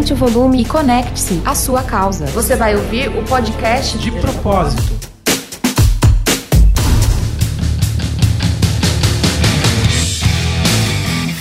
aumente o volume e conecte-se à sua causa. Você vai ouvir o podcast de propósito.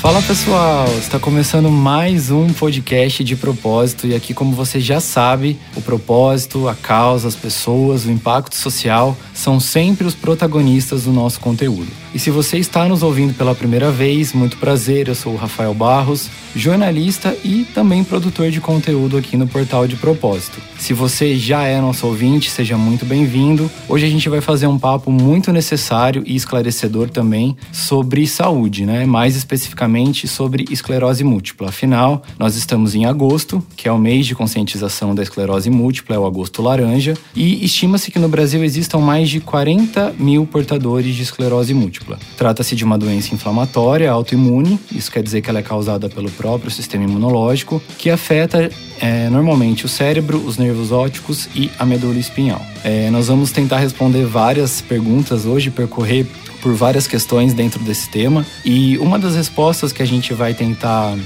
Fala pessoal, está começando mais um podcast de propósito e aqui, como você já sabe, o propósito, a causa, as pessoas, o impacto social são sempre os protagonistas do nosso conteúdo. E se você está nos ouvindo pela primeira vez, muito prazer, eu sou o Rafael Barros, jornalista e também produtor de conteúdo aqui no Portal de Propósito. Se você já é nosso ouvinte, seja muito bem-vindo. Hoje a gente vai fazer um papo muito necessário e esclarecedor também sobre saúde, né? Mais especificamente sobre esclerose múltipla. Afinal, nós estamos em agosto, que é o mês de conscientização da esclerose múltipla, é o agosto laranja, e estima-se que no Brasil existam mais de 40 mil portadores de esclerose múltipla múltipla. Trata-se de uma doença inflamatória autoimune, isso quer dizer que ela é causada pelo próprio sistema imunológico, que afeta é, normalmente o cérebro, os nervos ópticos e a medula espinhal. É, nós vamos tentar responder várias perguntas hoje, percorrer por várias questões dentro desse tema, e uma das respostas que a gente vai tentar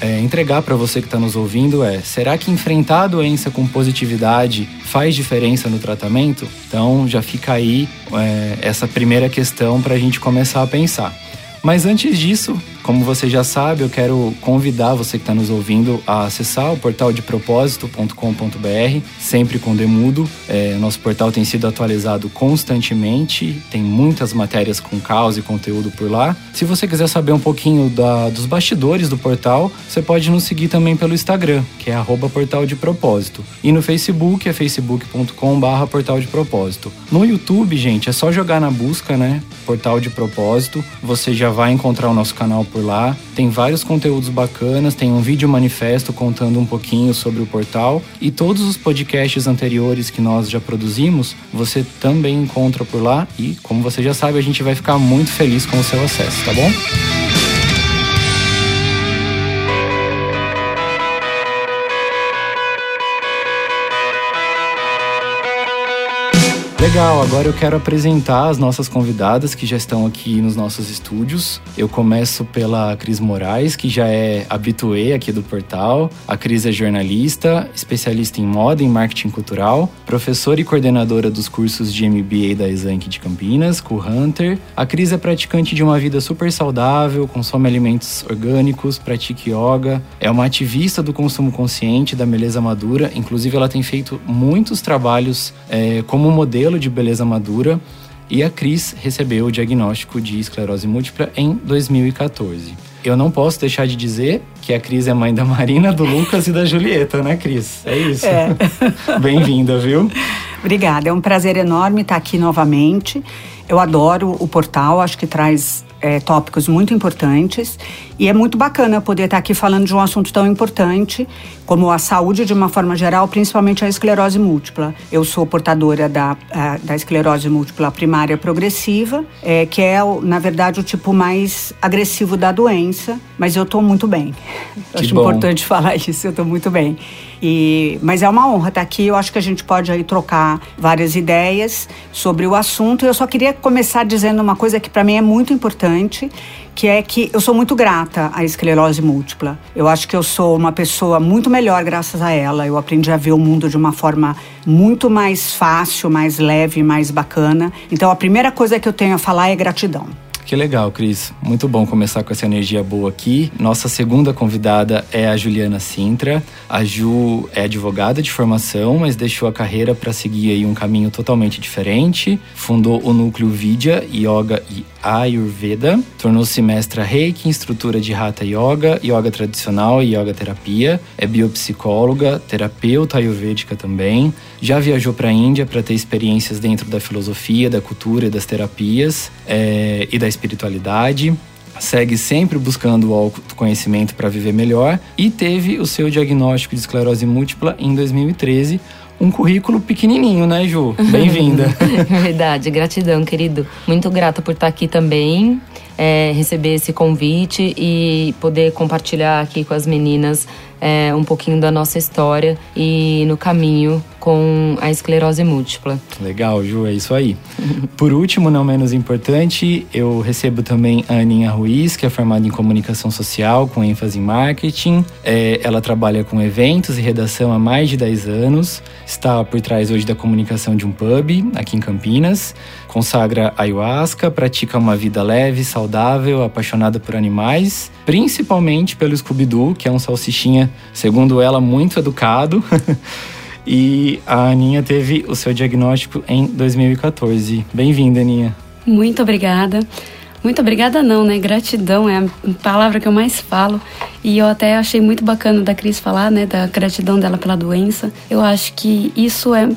é, entregar para você que está nos ouvindo é: será que enfrentar a doença com positividade faz diferença no tratamento? Então já fica aí é, essa primeira questão para a gente começar a pensar. Mas antes disso, como você já sabe, eu quero convidar você que está nos ouvindo a acessar o portal de propósito.com.br, sempre com Demudo. É, nosso portal tem sido atualizado constantemente, tem muitas matérias com causa e conteúdo por lá. Se você quiser saber um pouquinho da, dos bastidores do portal, você pode nos seguir também pelo Instagram, que é portal de propósito. E no Facebook é facebook.com.br portal de propósito. No YouTube, gente, é só jogar na busca, né? Portal de propósito. Você já vai encontrar o nosso canal por lá. Tem vários conteúdos bacanas, tem um vídeo manifesto contando um pouquinho sobre o portal e todos os podcasts anteriores que nós já produzimos, você também encontra por lá e, como você já sabe, a gente vai ficar muito feliz com o seu acesso, tá bom? Legal, agora eu quero apresentar as nossas convidadas que já estão aqui nos nossos estúdios. Eu começo pela Cris Moraes, que já é habituê aqui do portal. A Cris é jornalista, especialista em moda e marketing cultural, professora e coordenadora dos cursos de MBA da Exanc de Campinas, com o Hunter. A Cris é praticante de uma vida super saudável, consome alimentos orgânicos, pratica yoga, é uma ativista do consumo consciente, da beleza madura. Inclusive, ela tem feito muitos trabalhos é, como modelo de beleza madura e a Cris recebeu o diagnóstico de esclerose múltipla em 2014. Eu não posso deixar de dizer que a Cris é mãe da Marina, do Lucas e da Julieta, né, Cris? É isso. É. Bem-vinda, viu? Obrigada, é um prazer enorme estar aqui novamente. Eu adoro o portal, acho que traz é, tópicos muito importantes e é muito bacana poder estar aqui falando de um assunto tão importante como a saúde de uma forma geral, principalmente a esclerose múltipla. Eu sou portadora da, da esclerose múltipla primária progressiva, é, que é, na verdade, o tipo mais agressivo da doença, mas eu estou muito bem. Acho bom. importante falar isso, eu estou muito bem. E, mas é uma honra estar aqui. Eu acho que a gente pode aí trocar várias ideias sobre o assunto. Eu só queria começar dizendo uma coisa que para mim é muito importante, que é que eu sou muito grata à esclerose múltipla. Eu acho que eu sou uma pessoa muito melhor graças a ela. Eu aprendi a ver o mundo de uma forma muito mais fácil, mais leve, mais bacana. Então a primeira coisa que eu tenho a falar é gratidão. Que legal, Cris. Muito bom começar com essa energia boa aqui. Nossa segunda convidada é a Juliana Sintra. A Ju é advogada de formação, mas deixou a carreira para seguir aí um caminho totalmente diferente. Fundou o núcleo Vidya Yoga e Ayurveda. Tornou-se mestra Reiki, instrutora de Hatha Yoga, Yoga tradicional e Yoga terapia. É biopsicóloga, terapeuta ayurvédica também. Já viajou para a Índia para ter experiências dentro da filosofia, da cultura e das terapias é, e da espiritualidade segue sempre buscando o autoconhecimento para viver melhor e teve o seu diagnóstico de esclerose múltipla em 2013. Um currículo pequenininho, né, Ju? Bem-vinda. Verdade, gratidão, querido. Muito grata por estar aqui também. É, receber esse convite e poder compartilhar aqui com as meninas é, um pouquinho da nossa história e no caminho com a esclerose múltipla. Legal, Ju, é isso aí. Por último, não menos importante, eu recebo também a Aninha Ruiz, que é formada em comunicação social com ênfase em marketing. É, ela trabalha com eventos e redação há mais de 10 anos, está por trás hoje da comunicação de um pub aqui em Campinas, consagra ayahuasca, pratica uma vida leve, saudável, apaixonada por animais, principalmente pelo Scooby-Doo, que é um salsichinha, segundo ela, muito educado. E a Aninha teve o seu diagnóstico em 2014. Bem-vinda, Aninha. Muito obrigada. Muito obrigada não, né? Gratidão é a palavra que eu mais falo. E eu até achei muito bacana da Cris falar, né, da gratidão dela pela doença. Eu acho que isso é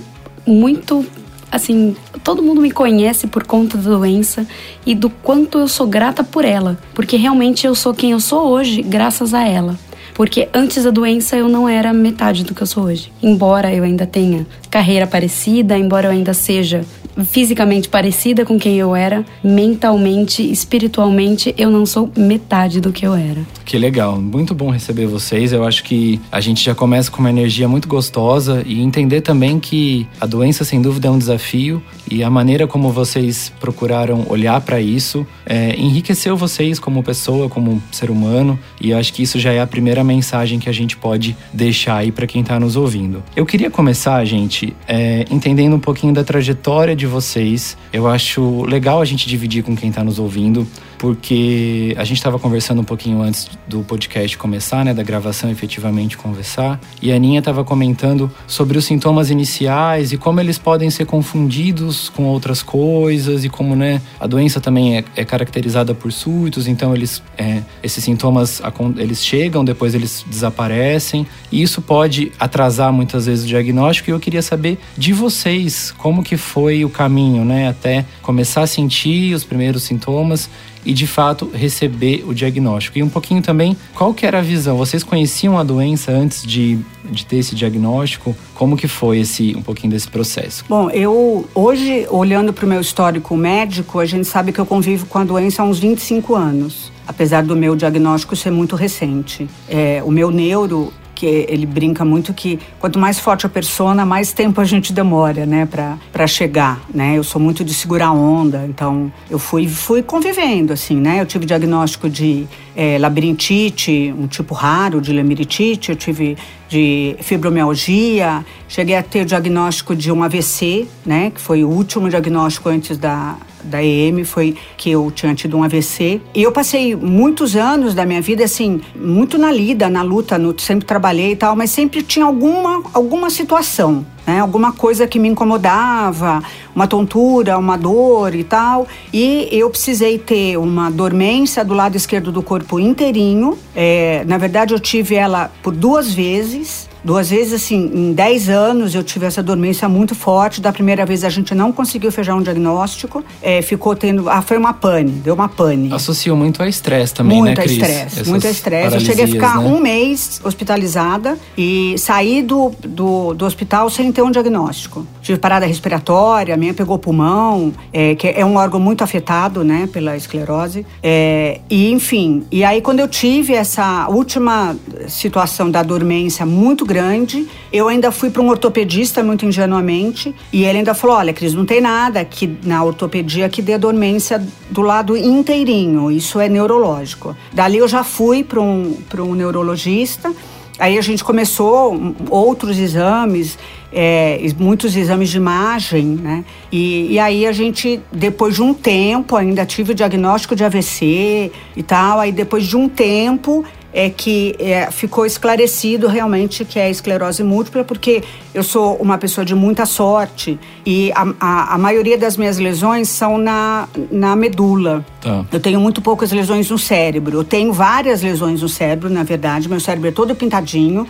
muito assim, todo mundo me conhece por conta da doença e do quanto eu sou grata por ela, porque realmente eu sou quem eu sou hoje graças a ela. Porque antes da doença eu não era metade do que eu sou hoje. Embora eu ainda tenha carreira parecida, embora eu ainda seja fisicamente parecida com quem eu era, mentalmente, espiritualmente, eu não sou metade do que eu era. Que legal, muito bom receber vocês. Eu acho que a gente já começa com uma energia muito gostosa e entender também que a doença, sem dúvida, é um desafio e a maneira como vocês procuraram olhar para isso é, enriqueceu vocês como pessoa, como ser humano. E eu acho que isso já é a primeira mensagem que a gente pode deixar aí para quem está nos ouvindo. Eu queria começar, gente, é, entendendo um pouquinho da trajetória de vocês. Eu acho legal a gente dividir com quem está nos ouvindo, porque a gente estava conversando um pouquinho antes do podcast começar, né, da gravação efetivamente conversar, e a Aninha estava comentando sobre os sintomas iniciais e como eles podem ser confundidos com outras coisas e como, né, a doença também é, é caracterizada por súitos, então eles, é, esses sintomas eles chegam, depois eles desaparecem, e isso pode atrasar muitas vezes o diagnóstico. E eu queria saber de vocês como que foi o caminho, né, até começar a sentir os primeiros sintomas e de fato receber o diagnóstico. E um pouquinho também, qual que era a visão? Vocês conheciam a doença antes de, de ter esse diagnóstico? Como que foi esse um pouquinho desse processo? Bom, eu hoje, olhando para o meu histórico médico, a gente sabe que eu convivo com a doença há uns 25 anos apesar do meu diagnóstico ser muito recente. É, o meu neuro porque ele brinca muito que quanto mais forte a persona, mais tempo a gente demora, né, para chegar, né? Eu sou muito de segurar onda, então eu fui fui convivendo assim, né? Eu tive diagnóstico de é, labirintite, um tipo raro de lambiritite, eu tive de fibromialgia, cheguei a ter o diagnóstico de um AVC, né, que foi o último diagnóstico antes da, da EM, foi que eu tinha tido um AVC. E eu passei muitos anos da minha vida, assim, muito na lida, na luta, no, sempre trabalhei e tal, mas sempre tinha alguma, alguma situação, né? Alguma coisa que me incomodava, uma tontura, uma dor e tal. E eu precisei ter uma dormência do lado esquerdo do corpo inteirinho. É, na verdade, eu tive ela por duas vezes. Duas vezes, assim, em 10 anos eu tive essa dormência muito forte. Da primeira vez a gente não conseguiu fechar um diagnóstico. É, ficou tendo. Ah, foi uma pane, deu uma pane. Associou muito a estresse também, muito né, Cris? Estresse, muito a estresse. Eu cheguei a ficar né? um mês hospitalizada e saí do, do, do, hospital sem ter um diagnóstico. Tive parada respiratória, a minha pegou pulmão, é, que é um órgão muito afetado, né, pela esclerose. É, e, enfim, e aí quando eu tive essa última situação da dormência muito grande, grande. Eu ainda fui para um ortopedista muito ingenuamente e ele ainda falou: olha, Cris, não tem nada aqui na ortopedia que dê dormência do lado inteirinho, isso é neurológico. Dali eu já fui para um, um neurologista. Aí a gente começou outros exames, é, muitos exames de imagem, né? E, e, aí a gente, depois de um tempo, ainda tive o diagnóstico de AVC e tal. Aí depois de um tempo, é que é, ficou esclarecido realmente que é esclerose múltipla, porque eu sou uma pessoa de muita sorte e a, a, a maioria das minhas lesões são na, na medula. Tá. Eu tenho muito poucas lesões no cérebro. Eu tenho várias lesões no cérebro, na verdade, meu cérebro é todo pintadinho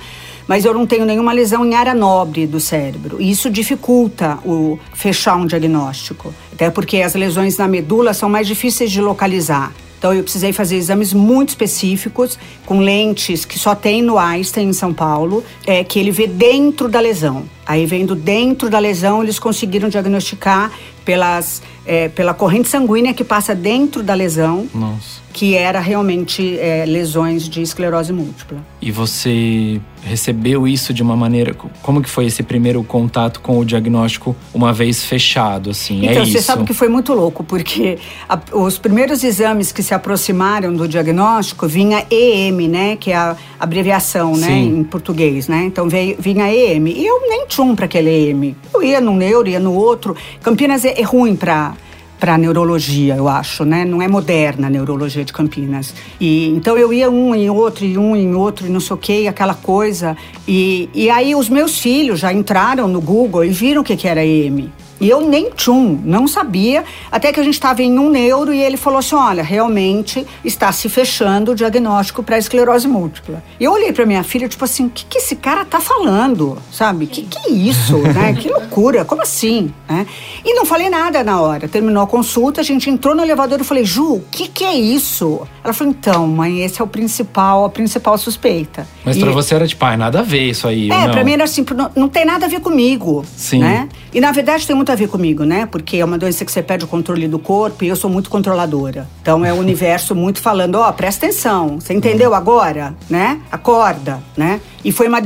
mas eu não tenho nenhuma lesão em área nobre do cérebro. E isso dificulta o fechar um diagnóstico, até porque as lesões na medula são mais difíceis de localizar. Então eu precisei fazer exames muito específicos com lentes que só tem no Einstein em São Paulo, é, que ele vê dentro da lesão. Aí vendo dentro da lesão, eles conseguiram diagnosticar pelas, é, pela corrente sanguínea que passa dentro da lesão. Nossa. Que era realmente é, lesões de esclerose múltipla. E você recebeu isso de uma maneira. Como que foi esse primeiro contato com o diagnóstico uma vez fechado, assim? Então, é você isso? sabe que foi muito louco, porque a, os primeiros exames que se aproximaram do diagnóstico vinha EM, né? Que é a abreviação, né? Sim. Em português, né? Então veio, vinha EM. E eu nem tinha um para aquele EM. Eu ia num neuro, ia no outro. Campinas é, é ruim para para neurologia, eu acho, né? Não é moderna a neurologia de Campinas. E então eu ia um em outro, e um em outro, e não sei o que, aquela coisa. E, e aí os meus filhos já entraram no Google e viram o que, que era EM. E eu nem tchum, não sabia, até que a gente estava em um neuro e ele falou assim: olha, realmente está se fechando o diagnóstico para esclerose múltipla. E eu olhei para minha filha, tipo assim: o que, que esse cara tá falando? Sabe? Que que é isso? né? Que loucura, como assim? Né? E não falei nada na hora. Terminou a consulta, a gente entrou no elevador e falei: Ju, o que, que é isso? Ela falou: então, mãe, esse é o principal, a principal suspeita. Mas e... para você era tipo, ah, nada a ver isso aí. É, para mim era assim, não, não tem nada a ver comigo. Sim. Né? E na verdade tem muito a ver comigo, né? Porque é uma doença que você perde o controle do corpo e eu sou muito controladora. Então é o universo muito falando, ó, oh, presta atenção, você entendeu agora, né? Acorda, né? E foi uma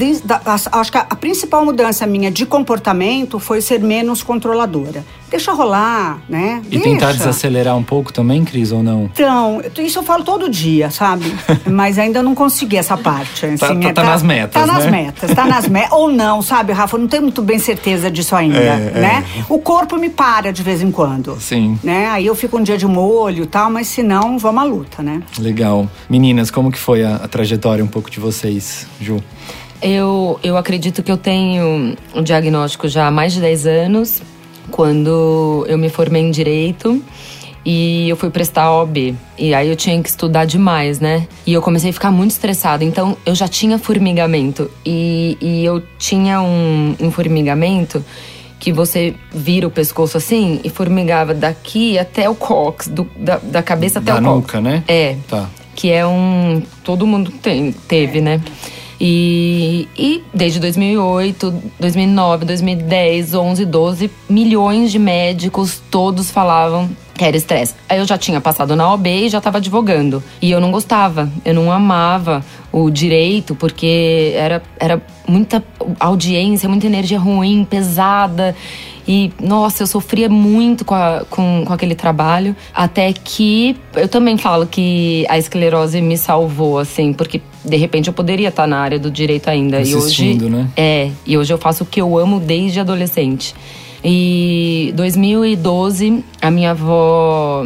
acho que a principal mudança minha de comportamento foi ser menos controladora. Deixa rolar, né? E Deixa. tentar desacelerar um pouco também, Cris, ou não? Então, isso eu falo todo dia, sabe? Mas ainda não consegui essa parte. Assim, tá, tá, é, tá, nas metas, Tá né? nas metas, tá nas metas. ou não, sabe, Rafa? Eu não tenho muito bem certeza disso ainda, É, né? O corpo me para de vez em quando. Sim. Né? Aí eu fico um dia de molho e tal, mas se não, vamos à luta, né? Legal. Meninas, como que foi a, a trajetória um pouco de vocês, Ju? Eu, eu acredito que eu tenho um diagnóstico já há mais de 10 anos, quando eu me formei em Direito e eu fui prestar OB. E aí eu tinha que estudar demais, né? E eu comecei a ficar muito estressada. Então eu já tinha formigamento. E, e eu tinha um, um formigamento que você vira o pescoço assim e formigava daqui até o cox, do, da, da cabeça até da o nuca, cox. né? É. Tá. Que é um. Todo mundo tem, teve, né? E, e desde 2008, 2009, 2010, 11, 12, milhões de médicos, todos falavam que era estresse. Aí eu já tinha passado na OB e já estava advogando. E eu não gostava, eu não amava o direito, porque era, era muita audiência, muita energia ruim, pesada. E, nossa, eu sofria muito com, a, com, com, aquele trabalho. Até que eu também falo que a esclerose me salvou, assim, porque de repente eu poderia estar na área do direito ainda. Assistindo, e hoje, né? É, e hoje eu faço o que eu amo desde adolescente. E 2012, a minha avó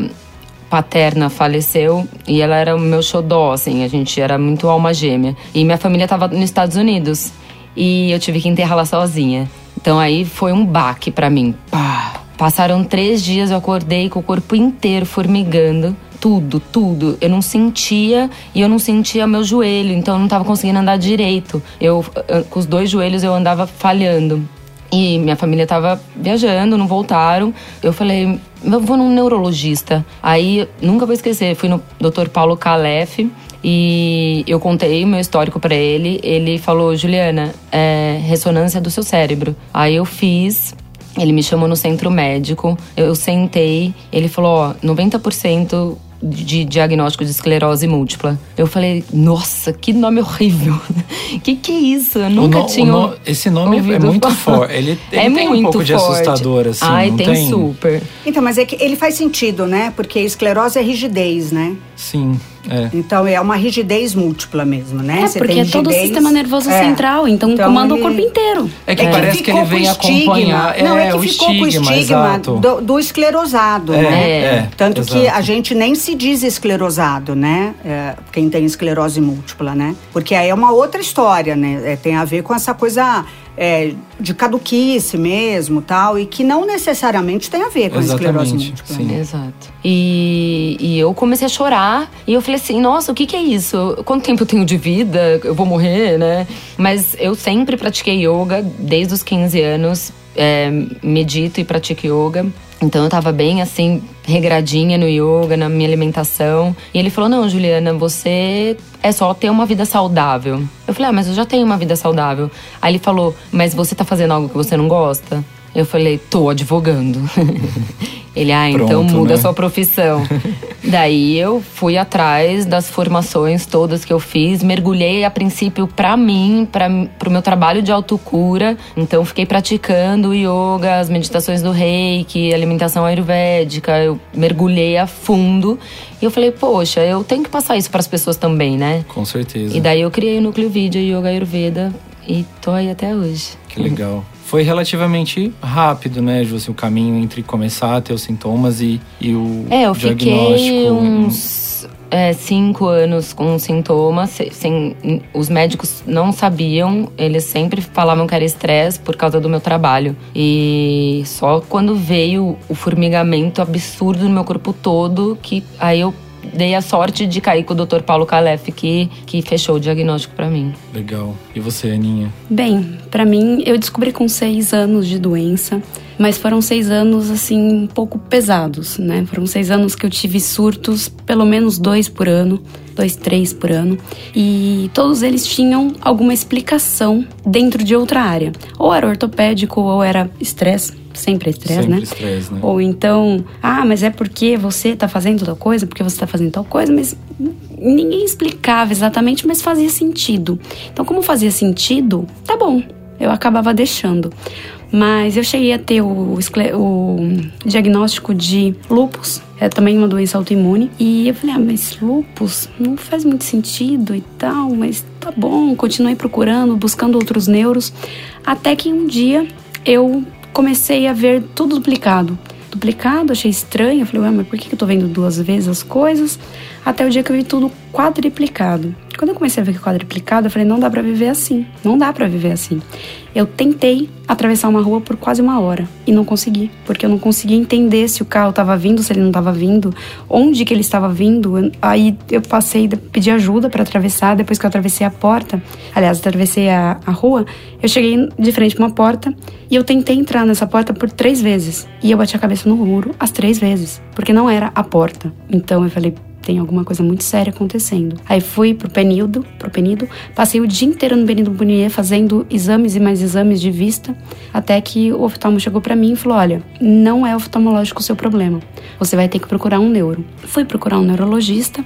paterna faleceu e ela era o meu xodó, assim, a gente era muito alma gêmea. E minha família estava nos Estados Unidos e eu tive que enterrá-la sozinha. Então aí foi um baque para mim. Pá. Passaram três dias, eu acordei com o corpo inteiro formigando. Tudo, tudo. Eu não sentia e eu não sentia meu joelho, então eu não tava conseguindo andar direito. Eu, com os dois joelhos, eu andava falhando. E minha família tava viajando, não voltaram. Eu falei, eu vou num neurologista. Aí, nunca vou esquecer, fui no Dr. Paulo Calef e eu contei meu histórico para ele. Ele falou, Juliana, é ressonância do seu cérebro. Aí eu fiz, ele me chamou no centro médico, eu sentei, ele falou, ó, 90% de diagnóstico de esclerose múltipla. Eu falei, nossa, que nome horrível. que que é isso? Eu nunca no, tinha no, Esse nome é muito forte. Ele, ele é tem muito um pouco de forte. assustador, assim. Ai, não tem, tem super. Então, mas é que ele faz sentido, né? Porque esclerose é rigidez, né? Sim, é. Então é uma rigidez múltula mesmo, né? É, Você porque tem é todo o sistema nervoso É. central, então, Então comanda ele- o corpo inteiro. É que É que parece que ele ficou com vem estigma. acompanhar. Não, é, é que o ficou com o estigma, estigma do, do esclerosado, É, né? é, Tanto que exato. a gente nem se diz esclerosado, né? É, quem tem esclerose múltipla, né? Porque aí é uma outra história, né? É, tem a ver com essa coisa é, de caduquice mesmo, tal, e que não necessariamente tem a ver com a esclerose Exatamente, múltipla. sim. né? Exato. E, e eu comecei a chorar e eu falei assim: nossa, o que, que é isso? Quanto tempo eu tenho de vida? Eu vou morrer, né? Mas eu sempre pratiquei yoga desde os 15 anos. é, medito e pratico yoga. Então eu tava bem assim, regradinha no yoga, na minha alimentação. E ele falou: Não, Juliana, você é só ter uma vida saudável. Eu falei: Ah, mas eu já tenho uma vida saudável. Aí ele falou: Mas você tá fazendo algo que você não gosta? Eu falei, tô advogando. Ele, ah, então Pronto, muda né? a sua profissão. Daí eu fui atrás das formações todas que eu fiz, mergulhei a princípio pra mim, para pro meu trabalho de autocura. Então fiquei praticando yoga, as meditações do reiki, alimentação ayurvédica. Eu mergulhei a fundo e eu falei, poxa, eu tenho que passar isso pras pessoas também, né? Com certeza. E daí eu criei o núcleo vídeo Yoga Ayurveda e tô aí até hoje. Que legal. Foi relativamente rápido, né, Ju, assim, o caminho entre começar a ter os sintomas e, e o É, eu diagnóstico. fiquei uns é, cinco anos com sintomas. se- Sem, os médicos não sabiam, eles sempre falavam que era estresse por causa do meu trabalho. E só quando veio o formigamento absurdo no meu corpo todo, que aí eu dei a sorte de cair com o Dr. Paulo Calef, que, que fechou o diagnóstico pra mim. Legal. E você, Aninha? Bem, pra mim, eu descobri com seis anos de doença, mas foram seis anos, assim, um pouco pesados, né? Foram seis anos que eu tive surtos, pelo menos dois por ano, dois, três por ano, e todos eles tinham alguma explicação dentro de outra área. Ou era ortopédico, ou era estresse, sempre é estresse, né? estresse, né? Ou então, ah, mas é porque você tá fazendo tal coisa, porque você tá fazendo tal coisa, mas ninguém explicava exatamente, mas fazia sentido. Então, como fazia sentido, tá bom, eu acabava deixando. Mas eu cheguei a ter o, o diagnóstico de lupus, é também uma doença autoimune. E eu falei, ah, mas lupus não faz muito sentido e tal, mas tá bom. Continuei procurando, buscando outros neuros, até que um dia eu comecei a ver tudo duplicado. Duplicado, achei estranho. Falei, ué, mas por que eu tô vendo duas vezes as coisas? Até o dia que eu vi tudo quadriplicado. Quando eu comecei a ver quadriplicado, eu falei, não dá pra viver assim. Não dá pra viver assim. Eu tentei atravessar uma rua por quase uma hora e não consegui, porque eu não conseguia entender se o carro tava vindo, se ele não tava vindo, onde que ele estava vindo. Aí eu passei, pedi ajuda pra atravessar, depois que eu atravessei a porta, aliás, atravessei a, a rua, eu cheguei de frente pra uma porta e eu tentei entrar nessa porta por três vezes. E eu bati a cabeça no muro as três vezes, porque não era a porta. Então eu falei, tem alguma coisa muito séria acontecendo. Aí fui pro Penido, pro Penido, passei o dia inteiro no Penido Bunier fazendo exames e mais exames de vista, até que o oftalmo chegou pra mim e falou: "Olha, não é oftalmológico o seu problema. Você vai ter que procurar um neuro". Fui procurar um neurologista.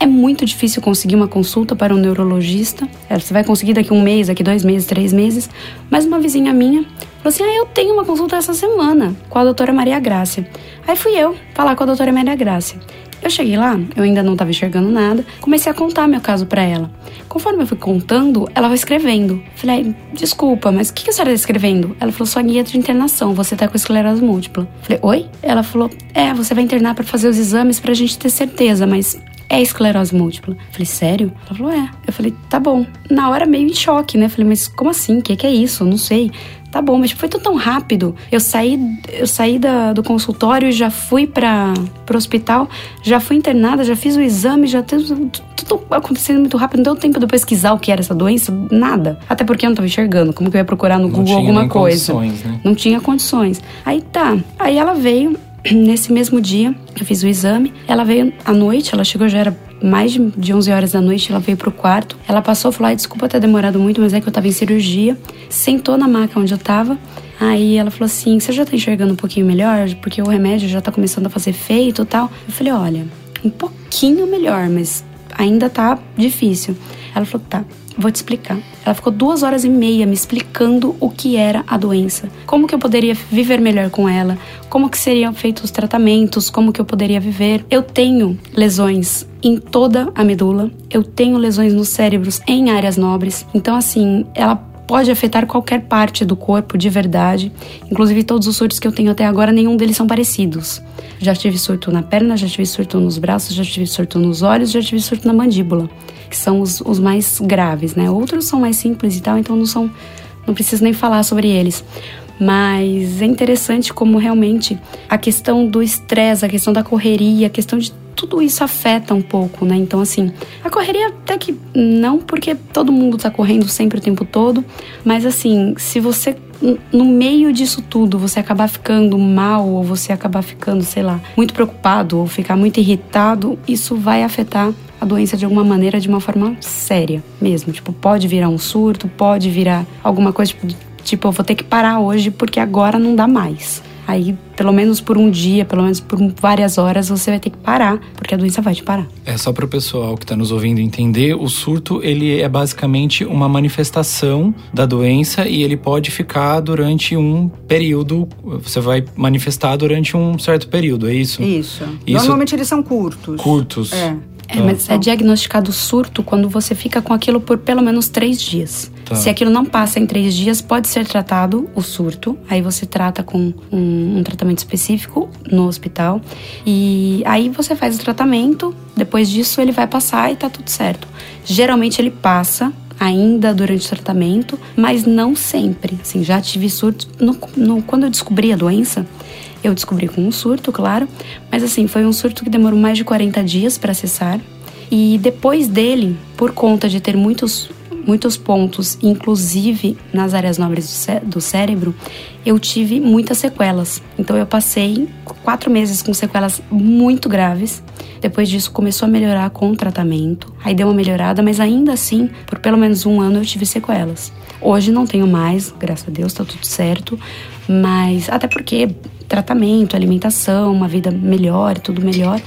É muito difícil conseguir uma consulta para um neurologista. É, Você vai conseguir daqui um mês, daqui dois meses, três meses. Mas uma vizinha minha falou assim: Ah, eu tenho uma consulta essa semana com a doutora Maria Grácia. Aí fui eu falar com a doutora Maria Grácia. Eu cheguei lá, eu ainda não estava enxergando nada, comecei a contar meu caso para ela. Conforme eu fui contando, ela vai escrevendo. Falei, "Ai, desculpa, mas o que, que a senhora está escrevendo? Ela falou, sua guia de internação, você tá com esclerose múltipla. Falei, oi? Ela falou, é, você vai internar para fazer os exames pra gente ter certeza, mas é esclerose múltipla. Falei, sério? Ela falou, é. Eu falei, tá bom. Na hora, meio em choque, né? Falei, mas como assim? O que, que é isso? Eu Não sei. Tá bom, mas foi tudo tão rápido. Eu saí, eu saí da- do consultório, já fui para pro hospital, já fui internada, já fiz o exame, já tudo, tudo acontecendo muito rápido. Não deu tempo de eu pesquisar o que era essa doença, nada. Até porque eu não tava enxergando. Como que eu ia procurar no Não Google alguma coisa? condições, né? Não tinha condições. Aí tá. Aí ela veio, nesse mesmo dia, eu fiz o exame. Ela veio à noite, ela chegou, já era mais de- de 11 horas da noite, ela veio pro quarto. Ela passou, falou: Ai, desculpa ter demorado muito, mas é que eu tava em cirurgia. Sentou na maca onde eu tava. Aí ela falou assim: Você já tá enxergando um pouquinho melhor? Porque o remédio já tá começando a fazer efeito e tal. Eu falei: Olha, um pouquinho melhor, mas ainda tá difícil. Ela falou: Tá, vou te explicar. Ela ficou duas horas e meia me explicando o que era a doença, como que eu poderia viver melhor com ela, como que seriam feitos os tratamentos, como que eu poderia viver. Eu tenho lesões em toda a medula, eu tenho lesões nos cérebros em áreas nobres. Então, assim, ela pode afetar qualquer parte do corpo de verdade. Inclusive, todos os surtos que eu tenho até agora, nenhum deles são parecidos. Já tive surto na perna, já tive surto nos braços, já tive surto nos olhos, já tive surto na mandíbula, que são os, os mais graves, né? Outros são mais simples e tal, então não são. Não preciso nem falar sobre eles. Mas é interessante como realmente a questão do estresse, a questão da correria, a questão de tudo isso afeta um pouco, né? Então, assim, a correria até que não, porque todo mundo tá correndo sempre o tempo todo, mas assim, se você no meio disso tudo você acabar ficando mal ou você acabar ficando, sei lá, muito preocupado ou ficar muito irritado, isso vai afetar a doença de alguma maneira, de uma forma séria mesmo. Tipo, pode virar um surto, pode virar alguma coisa tipo, tipo eu vou ter que parar hoje porque agora não dá mais. Aí, pelo menos por um dia, pelo menos por várias horas, você vai ter que parar, porque a doença vai te parar. É só para o pessoal que está nos ouvindo entender, o surto ele é basicamente uma manifestação da doença e ele pode ficar durante um período. Você vai manifestar durante um certo período, é isso? Isso. isso Normalmente eles são curtos. Curtos. É. É, mas tá. é diagnosticado surto quando você fica com aquilo por pelo menos três dias. Tá. Se aquilo não passa em três dias, pode ser tratado o surto. Aí você trata com um, um tratamento específico no hospital. E aí você faz o tratamento, depois disso ele vai passar e tá tudo certo. Geralmente ele passa ainda durante o tratamento, mas não sempre. Assim, já tive surtos. No, no, quando eu descobri a doença, eu descobri com um surto, claro, mas assim, foi um surto que demorou mais de 40 dias para cessar. E depois dele, por conta de ter muitos muitos pontos, inclusive nas áreas nobres do, cé do, cérebro, eu tive muitas sequelas. Então eu passei quatro meses com sequelas muito graves. Depois disso começou a melhorar com o tratamento. Aí deu uma melhorada, mas ainda assim, por pelo menos um ano eu tive sequelas. Hoje não tenho mais, graças a Deus, tá tudo certo. Mas até porque tratamento, alimentação, uma vida melhor, tudo melhor.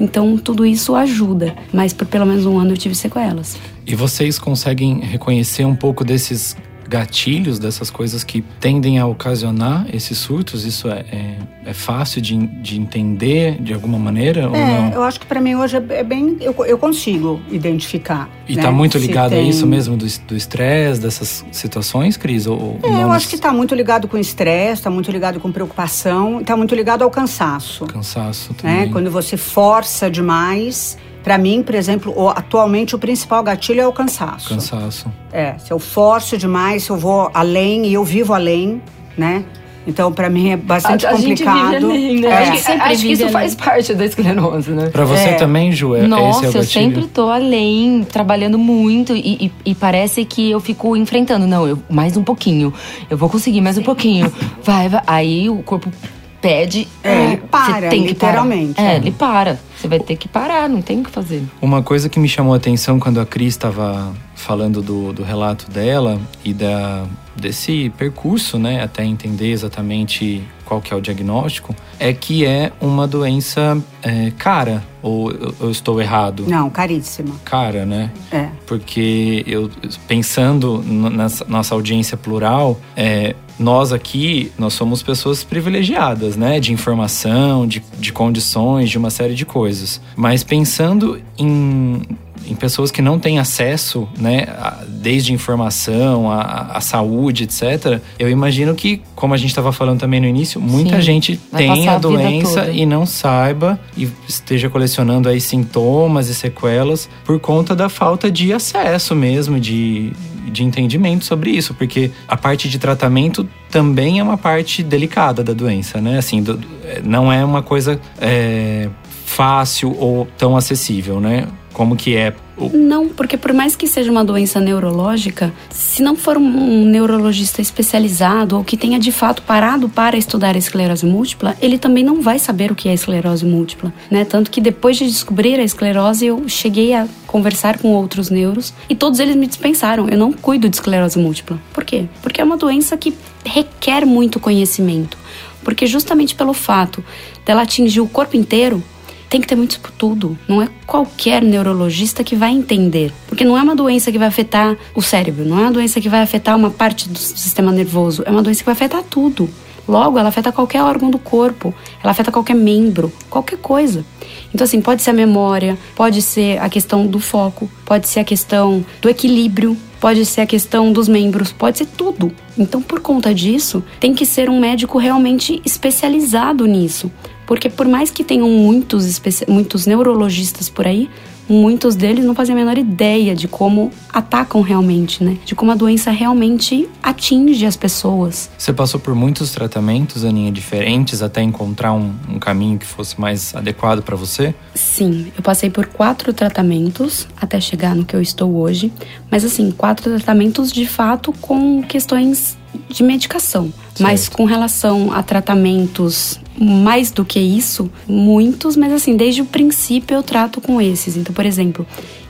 Então tudo isso ajuda, mas por pelo menos um ano eu tive sequelas. E vocês conseguem reconhecer um pouco desses gatilhos dessas coisas que tendem a ocasionar esses surtos? Isso é, é, é fácil de, de entender de alguma maneira? É, eu acho que para mim hoje é, é bem. Eu, eu consigo identificar. E está né, muito ligado tem... a isso mesmo, do estresse, dessas situações, Cris? Ou, é, eu acho que está muito ligado com estresse, está muito ligado com preocupação, está muito ligado ao cansaço. Cansaço né? também. Né? Quando você força demais para mim, por exemplo, atualmente o principal gatilho é o cansaço. Cansaço. É, se eu forço demais, se eu vou além e eu vivo além, né? Então, para mim é bastante a, a complicado. Gente vive além, né? É. Acho, que, sempre acho que isso faz parte da esclerose, né? Para você é. também, Ju, é, Nossa, esse é o eu sempre tô além, trabalhando muito e, e, e, parece que eu fico enfrentando. Não, eu, mais um pouquinho. Eu vou conseguir mais um pouquinho. Vai, vai. Aí o corpo pede. É, ele para, tem literalmente. Que parar. É, ele para. Você vai ter que parar, não tem o que fazer. Uma coisa que me chamou a atenção quando a Cris estava falando do, do relato dela e da, desse percurso, né, até entender exatamente qual que é o diagnóstico, é que é uma doença é, cara. Ou eu estou errado? Não, caríssima. Cara, né? É. Porque eu pensando na nossa audiência plural, é, nós aqui, nós somos pessoas privilegiadas, né? De informação, de, de condições, de uma série de coisas. Mas pensando em em pessoas que não têm acesso, né, a, desde informação, a, a, saúde, etc. Eu imagino que, como a gente estava falando também no início, muita Sim, gente tem a doença a e não saiba e esteja colecionando aí sintomas e sequelas por conta da falta de acesso mesmo, de, de entendimento sobre isso, porque a parte de tratamento também é uma parte delicada da doença, né? Assim, do, não é uma coisa é, fácil ou tão acessível, né? Como que é? Não, porque por mais que seja uma doença neurológica, se não for um neurologista especializado ou que tenha de fato parado para estudar a esclerose múltipla, ele também não vai saber o que é esclerose múltipla, né? Tanto que depois de descobrir a esclerose, eu cheguei a conversar com outros neuros e todos eles me dispensaram. Eu não cuido de esclerose múltipla. Por quê? Porque é uma doença que requer muito conhecimento. Porque justamente pelo fato dela atingir o corpo inteiro, tem que ter muito estudo. Não é qualquer neurologista que vai entender. Porque não é uma doença que vai afetar o cérebro, não é uma doença que vai afetar uma parte do sistema nervoso, é uma doença que vai afetar tudo. Logo, ela afeta qualquer órgão do corpo, ela afeta qualquer membro, qualquer coisa. Então, assim, pode ser a memória, pode ser a questão do foco, pode ser a questão do equilíbrio, pode ser a questão dos membros, pode ser tudo. Então, por conta disso, tem que ser um médico realmente especializado nisso. Porque por mais que tenham muitos, muitos neurologistas por aí, muitos deles não fazem a menor ideia de como atacam realmente, né? De como a doença realmente atinge as pessoas. Você passou por muitos tratamentos, Aninha, diferentes, até encontrar um, um caminho que fosse mais adequado para você? Sim, eu passei por quatro tratamentos até chegar no que eu estou hoje. Mas assim, quatro tratamentos de fato com questões de medicação. Mas com relação a tratamentos mais do que isso, muitos, mas assim, desde o princípio eu trato com esses. Então, por exemplo,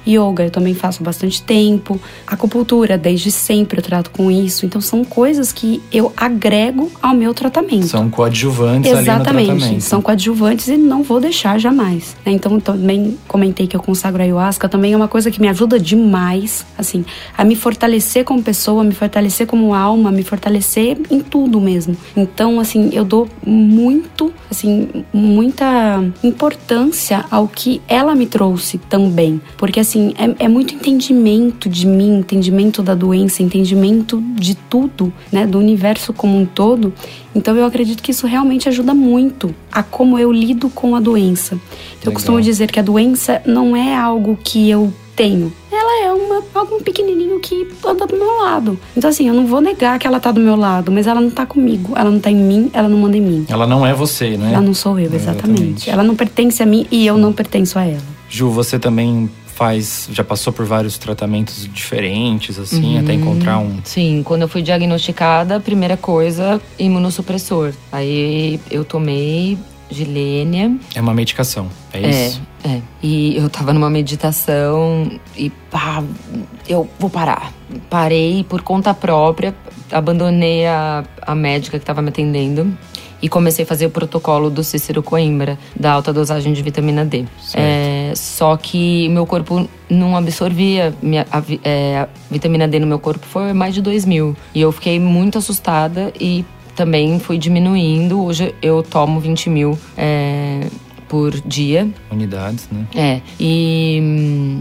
Yoga eu também faço bastante tempo. Acupuntura, desde sempre eu trato com isso. Então são coisas que eu agrego ao meu tratamento. São coadjuvantes Exatamente, ali no tratamento. são coadjuvantes e não vou deixar jamais. né? Então também comentei que eu consagro a ayahuasca, também é uma coisa que me ajuda demais, assim, a me fortalecer como pessoa, me fortalecer como alma, me fortalecer em tudo mesmo. Então, assim, eu dou muito, assim, muita importância ao que ela me trouxe também. Porque, assim, é, é muito entendimento de mim, entendimento da doença, entendimento de tudo, né, do universo como um todo. Então, eu acredito que isso realmente ajuda muito a como eu lido com a doença. Então, eu costumo dizer que a doença não é algo que eu tenho. Ela é uma, algo pequenininho que anda do meu lado. Então, assim, eu não vou negar que ela tá do meu lado, mas ela não tá comigo. Ela não tá em mim, ela não manda em mim. Ela não é você, né? Ela não sou eu, exatamente. Exatamente. Ela não pertence a mim e eu não pertenço a ela. Ju, você também faz, já passou por vários tratamentos diferentes, assim, Uhum. até encontrar um. Sim, quando eu fui diagnosticada, primeira coisa, imunossupressor. Aí eu tomei Gilênia. É uma medicação, é É, isso? é. E eu tava numa meditação e pá, eu vou parar. Parei por conta própria, abandonei a, a médica que tava me atendendo e comecei a fazer o protocolo do Cícero Coimbra, da alta dosagem de vitamina D. É, só que meu corpo não absorvia minha, a, é, a vitamina D no meu corpo foi mais de 2 mil. E eu fiquei muito assustada e também fui diminuindo. Hoje eu tomo 20 mil é, por dia. Unidades, né? É. E hum,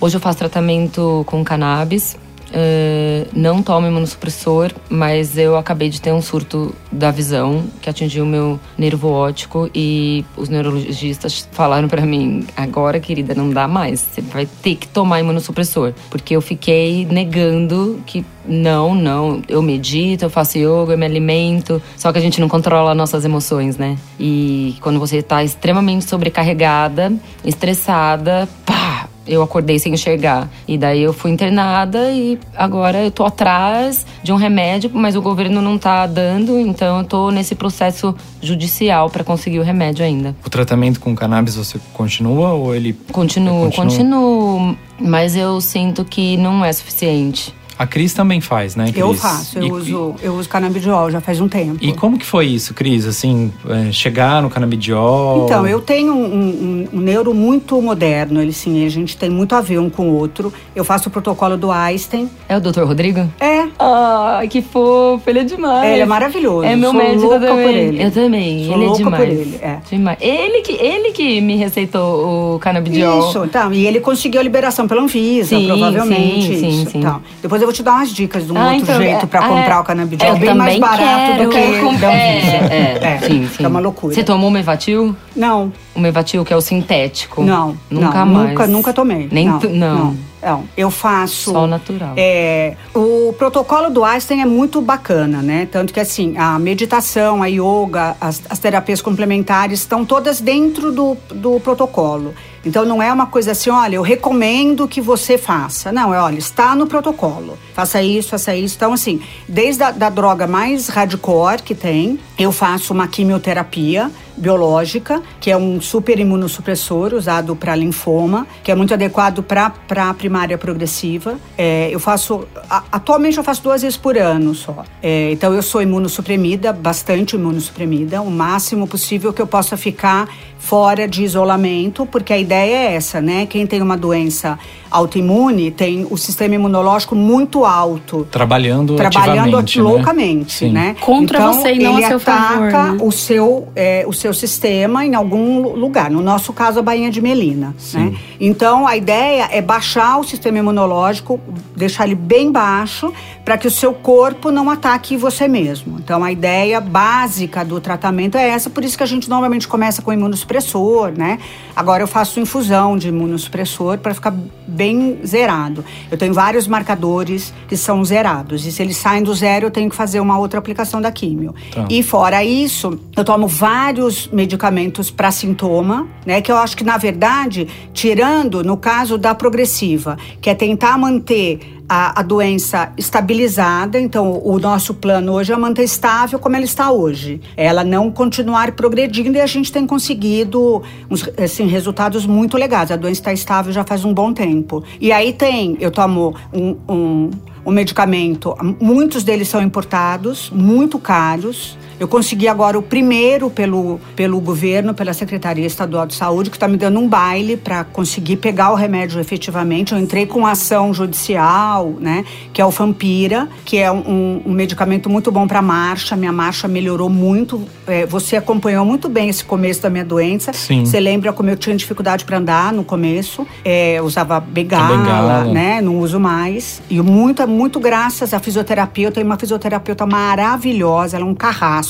hoje eu faço tratamento com cannabis. É, não tomo imunossupressor, mas eu acabei de ter um surto da visão que atingiu o meu nervo óptico e os neurologistas falaram pra mim: agora, querida, não dá mais, você vai ter que tomar imunossupressor. Porque eu fiquei negando que não, não, eu medito, eu faço yoga, eu me alimento, só que a gente não controla nossas emoções, né? E quando você tá extremamente sobrecarregada, estressada, pá, eu acordei sem enxergar. E daí eu fui internada e agora eu tô atrás de um remédio, mas o governo não tá dando, então eu tô nesse processo judicial para conseguir o remédio ainda. O tratamento com cannabis você continua ou ele. Continuo, Continua. continuo, mas eu sinto que não é suficiente. A Cris também faz, né, Cris? Eu faço, eu E- uso, eu uso canabidiol já faz um tempo. E como que foi isso, Cris? Assim, é, chegar no canabidiol? Então, eu tenho um, um- um neuro muito moderno, ele sim, a gente tem muito a ver um com o outro. Eu faço o protocolo do Einstein. É o Dr. Rodrigo? É, Ai, que fofo, ele é demais. ele é maravilhoso. É meu Sou médico louca também. por ele. Eu também. Sou ele louca é demais. por ele, é. Demais. Ele que, ele que me receitou o canabidiol. Isso, então, e ele conseguiu a liberação pela Anvisa, Sim, provavelmente. sim, sim, isso, sim. então. Depois eu vou te dar umas dicas de um Ah, outro então, jeito é, pra ah, comprar é. o canabidiol. Eu bem mais barato quero, do que quero o da Anvisa. É, é, sim, sim. É uma loucura. Você tomou o Mevatil? Não, O Mevatil, que é o sintético? não. Nunca não, mais. Nunca, nunca tomei. Nem não, não. não. não. Eu faço. Só natural. É, o protocolo do Einstein é muito bacana, né? Tanto que assim, a meditação, a yoga, as, as terapias complementares estão todas dentro do, do protocolo. Então não é uma coisa assim, olha, eu recomendo que você faça. Não, é, olha, está no protocolo. Faça isso, faça isso. Então, assim, desde a da droga mais hardcore que tem, eu faço uma quimioterapia biológica, que é um super imunossupressor usado para linfoma, que é muito adequado para a primária progressiva. É, eu faço, a- atualmente eu faço duas vezes por ano só. É, então eu sou imunossuprimida, bastante imunossuprimida, o máximo possível que eu possa ficar fora de isolamento, porque a ideia é essa, né? Quem tem uma doença autoimune tem o sistema imunológico muito alto Trabalhando, trabalhando né? loucamente, Sim. né? Contra então, você e não ele a seu favor, ataca né? o seu é, o seu sistema em algum lu- lugar. No nosso caso, a bainha de melina, né? Então, a ideia é baixar o sistema imunológico, deixar ele bem baixo, para que o seu corpo não ataque você mesmo. Então, a ideia básica do tratamento é essa, por isso que a gente normalmente começa com imunossupressor, né? Agora eu faço infusão de imunossupressor para ficar bem zerado. Eu tenho vários marcadores que são zerados. E se eles saem do zero, eu tenho que fazer uma outra aplicação da químio. Tá. E fora isso, eu tomo vários medicamentos para sintoma, né? Que eu acho que, na verdade, tirando no caso da progressiva, que é tentar manter a, a doença estabilizada. Então, o nosso plano hoje é manter estável como ela está hoje. Ela não continuar progredindo e a gente tem conseguido uns, assim, resultados muito legais. A doença está estável já faz um bom tempo. E aí tem, eu tomo um, um, um medicamento, muitos deles são importados, muito caros. Eu consegui agora o primeiro pelo, pelo governo, pela Secretaria Estadual de Saúde, que está me dando um baile para conseguir pegar o remédio efetivamente. Eu entrei com ação judicial, né, que é o Fampira, que é um, um medicamento muito bom para marcha. Minha marcha melhorou muito. É, você acompanhou muito bem esse começo da minha doença. Sim. Você lembra como eu tinha dificuldade para andar no começo? É, usava bengala, bengala, né? Não uso mais. E muito, muito graças à fisioterapia. Eu tenho uma fisioterapeuta maravilhosa, ela é um carrasco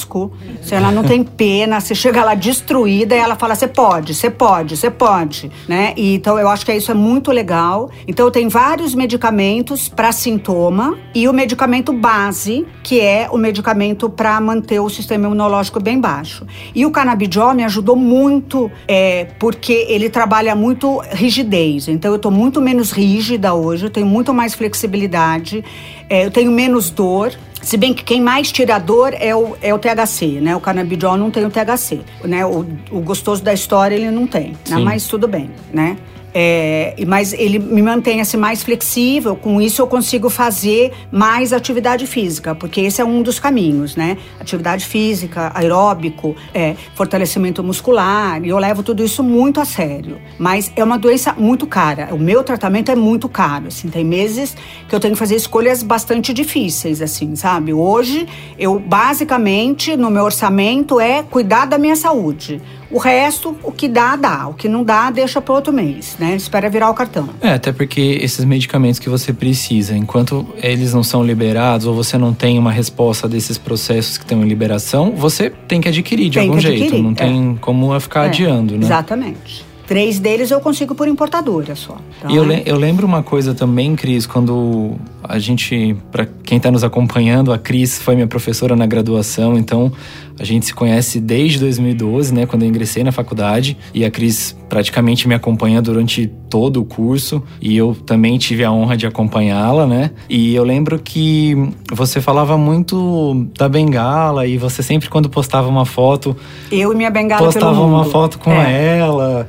se ela não tem pena, você chega lá destruída e ela fala: você pode, você pode, você pode, né? E, então eu acho que isso é muito legal. Então tem vários medicamentos para sintoma e o medicamento base, que é o medicamento para manter o sistema imunológico bem baixo. E o canabidiol me ajudou muito, é, porque ele trabalha muito rigidez. Então eu tô muito menos rígida hoje, eu tenho muito mais flexibilidade, é, eu tenho menos dor. Se bem que quem mais tira dor é o, é o THC, né? O canabidiol não tem o THC, né? O, o gostoso da história ele não tem, né? Mas tudo bem, né? É, mas ele me mantém assim, mais flexível, com isso eu consigo fazer mais atividade física, porque esse é um dos caminhos, né? Atividade física, aeróbico, é, fortalecimento muscular, e eu levo tudo isso muito a sério. Mas é uma doença muito cara. O meu tratamento é muito caro, assim, tem meses que eu tenho que fazer escolhas bastante difíceis, assim, sabe? Hoje, eu basicamente, no meu orçamento, é cuidar da minha saúde. O resto, o que dá, dá. O que não dá, deixa para outro mês, né? Espera virar o cartão. É, até porque esses medicamentos que você precisa, enquanto eles não são liberados ou você não tem uma resposta desses processos que estão em liberação, você tem que adquirir de Tem algum jeito. adquirir, Não tem como ficar É, adiando, né? Exatamente. Três deles eu consigo por importadora só. Então, E eu, é- le- eu lembro uma coisa também, Cris, quando a gente, para quem está nos acompanhando, a Cris foi minha professora na graduação, então a gente se conhece desde 2012, né, quando eu ingressei na faculdade, e a Cris praticamente me acompanha durante todo o curso, e eu também tive a honra de acompanhá-la, né? E eu lembro que você falava muito da bengala e você sempre quando postava uma foto, Eu e minha bengala postava uma foto com É. ela.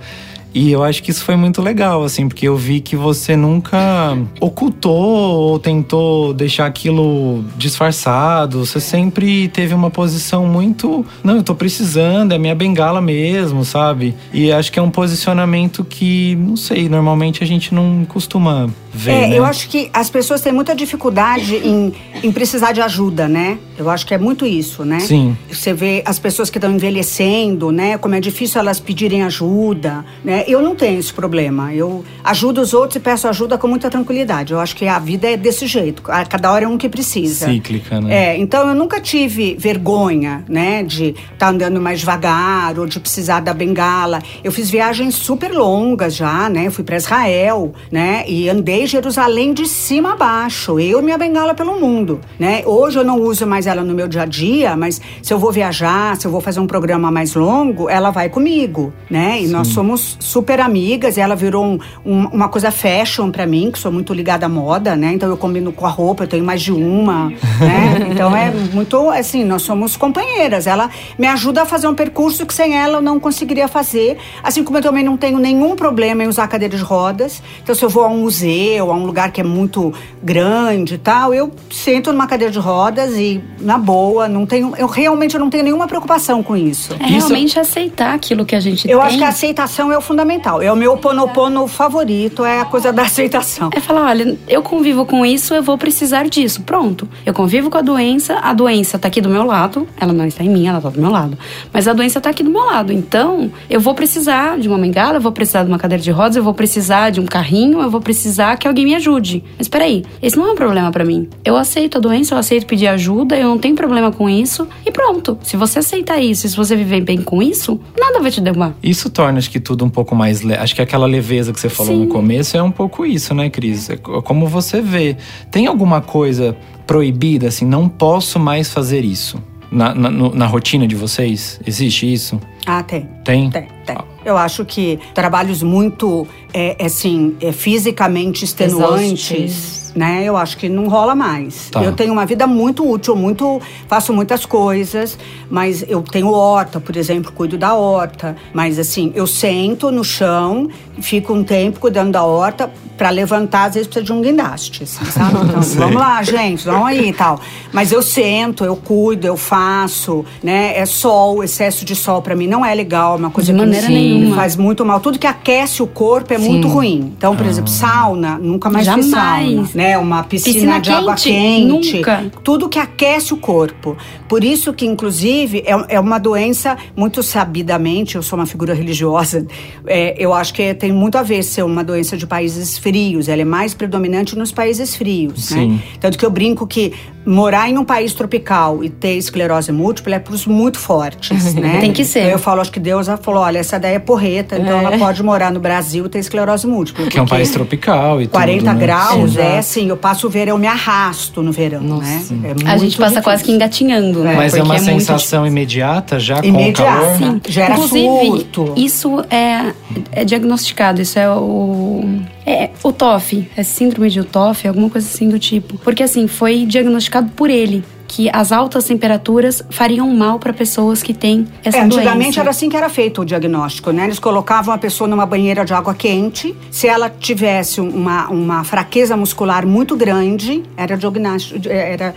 E eu acho que isso foi muito legal, assim, porque eu vi que você nunca ocultou ou tentou deixar aquilo disfarçado. Você sempre teve uma posição muito. Não, eu tô precisando, é minha bengala mesmo, sabe? E acho que é um posicionamento que, não sei, normalmente a gente não costuma ver. É, né? eu acho que as pessoas têm muita dificuldade em, em precisar de ajuda, né? Eu acho que é muito isso, né? Sim. Você vê as pessoas que estão envelhecendo, né? Como é difícil elas pedirem ajuda, né? Eu não tenho esse problema. Eu ajudo os outros e peço ajuda com muita tranquilidade. Eu acho que a vida é desse jeito. A cada hora é um que precisa. Cíclica, né? É, então eu nunca tive vergonha, né, de estar andando mais devagar ou de precisar da bengala. Eu fiz viagens super longas já, né? Eu fui para Israel, né? E andei Jerusalém de cima a baixo, eu e minha bengala pelo mundo, né? Hoje eu não uso mais ela no meu dia a dia, mas se eu vou viajar, se eu vou fazer um programa mais longo, ela vai comigo, né? E nós somos super amigas, e ela virou um- um- uma coisa fashion para mim, que sou muito ligada à moda, né? Então eu combino com a roupa, eu tenho mais de uma, né? Então é muito assim, nós somos companheiras. Ela me ajuda a fazer um percurso que sem ela eu não conseguiria fazer. Assim como eu também não tenho nenhum problema em usar cadeira de rodas. Então se eu vou a um museu, a um lugar que é muito grande e tal, eu sento numa cadeira de rodas e na boa, não tenho, eu realmente não tenho nenhuma preocupação com isso. É realmente aceitar aquilo que a gente Eu tem. acho que a aceitação é o fundamental. É o meu ponopono favorito, é a coisa da aceitação. É falar, olha, eu convivo com isso, eu vou precisar disso. Pronto. Eu convivo com a doença, a doença tá aqui do meu lado, ela não está em mim, ela tá do meu lado. Mas a doença tá aqui do meu lado. Então, eu vou precisar de uma bengala, eu vou precisar de uma cadeira de rodas, eu vou precisar de um carrinho, eu vou precisar que alguém me ajude. Mas peraí, esse não é um problema pra mim. Eu aceito a doença, eu aceito pedir ajuda, eu não tenho problema com isso. E pronto. Se você aceitar isso, e se você viver bem com isso, nada vai te derrubar. Isso torna, acho que tudo um pouco mais. Le... Acho que aquela leveza que você falou Sim. no começo é um pouco isso, né, Cris? É co- como você vê. Tem alguma coisa proibida, assim, não posso mais fazer isso? Na, na, na rotina de vocês? Existe isso? Ah, tem. Tem? Tem, tem. Eu acho que trabalhos muito, é, assim, é, fisicamente extenuantes. Né? Eu acho que não rola mais. Tá. Eu tenho uma vida muito útil, muito faço muitas coisas, mas eu tenho horta, por exemplo, cuido da horta, mas assim, eu sento no chão, fico um tempo cuidando da horta para levantar, às vezes precisa de um guindaste, assim, sabe? Então, vamos lá, gente, vamos aí e tal. Mas eu sento, eu cuido, eu faço, né? É sol, excesso de sol para mim não é legal, é uma coisa De que maneira nenhuma. faz muito mal. Tudo que aquece o corpo é Sim. muito ruim. Então, por exemplo, sauna, nunca mais fiz Jamais. sauna, né? Uma piscina, Piscina de água quente, quente, nunca. tudo que aquece o corpo. Por isso que, inclusive, é, é uma doença muito sabidamente, eu sou uma figura religiosa, é, eu acho que tem muito a ver ser uma doença de países frios, ela é mais predominante nos países frios, Sim. né? Tanto que eu brinco que morar em um país tropical e ter esclerose múltipla é pros muito fortes, né? Tem que ser. Então eu falo, acho que Deus falou, olha, essa daí é porreta, então É. ela pode morar no Brasil e ter esclerose múltipla. Que é um porque- país tropical e 40 tudo, né? graus, Exato. é assim, eu passo o verão, eu me arrasto no verão, Nossa. né? É A gente passa quase que difícil. engatinhando, né? Mas é uma muito sensação imediata já com o Imediata. calor? Sim. Gera Inclusive, surto. isso é, é diagnosticado, isso é o. É o TOF, é síndrome de TOF, alguma coisa assim do tipo. Porque assim, foi diagnosticado por ele que as altas temperaturas fariam mal para pessoas que têm essa É, antigamente doença. era assim que era feito o diagnóstico, né? Eles colocavam a pessoa numa banheira de água quente. Se ela tivesse uma, uma fraqueza muscular muito grande, era diagnóstico, era,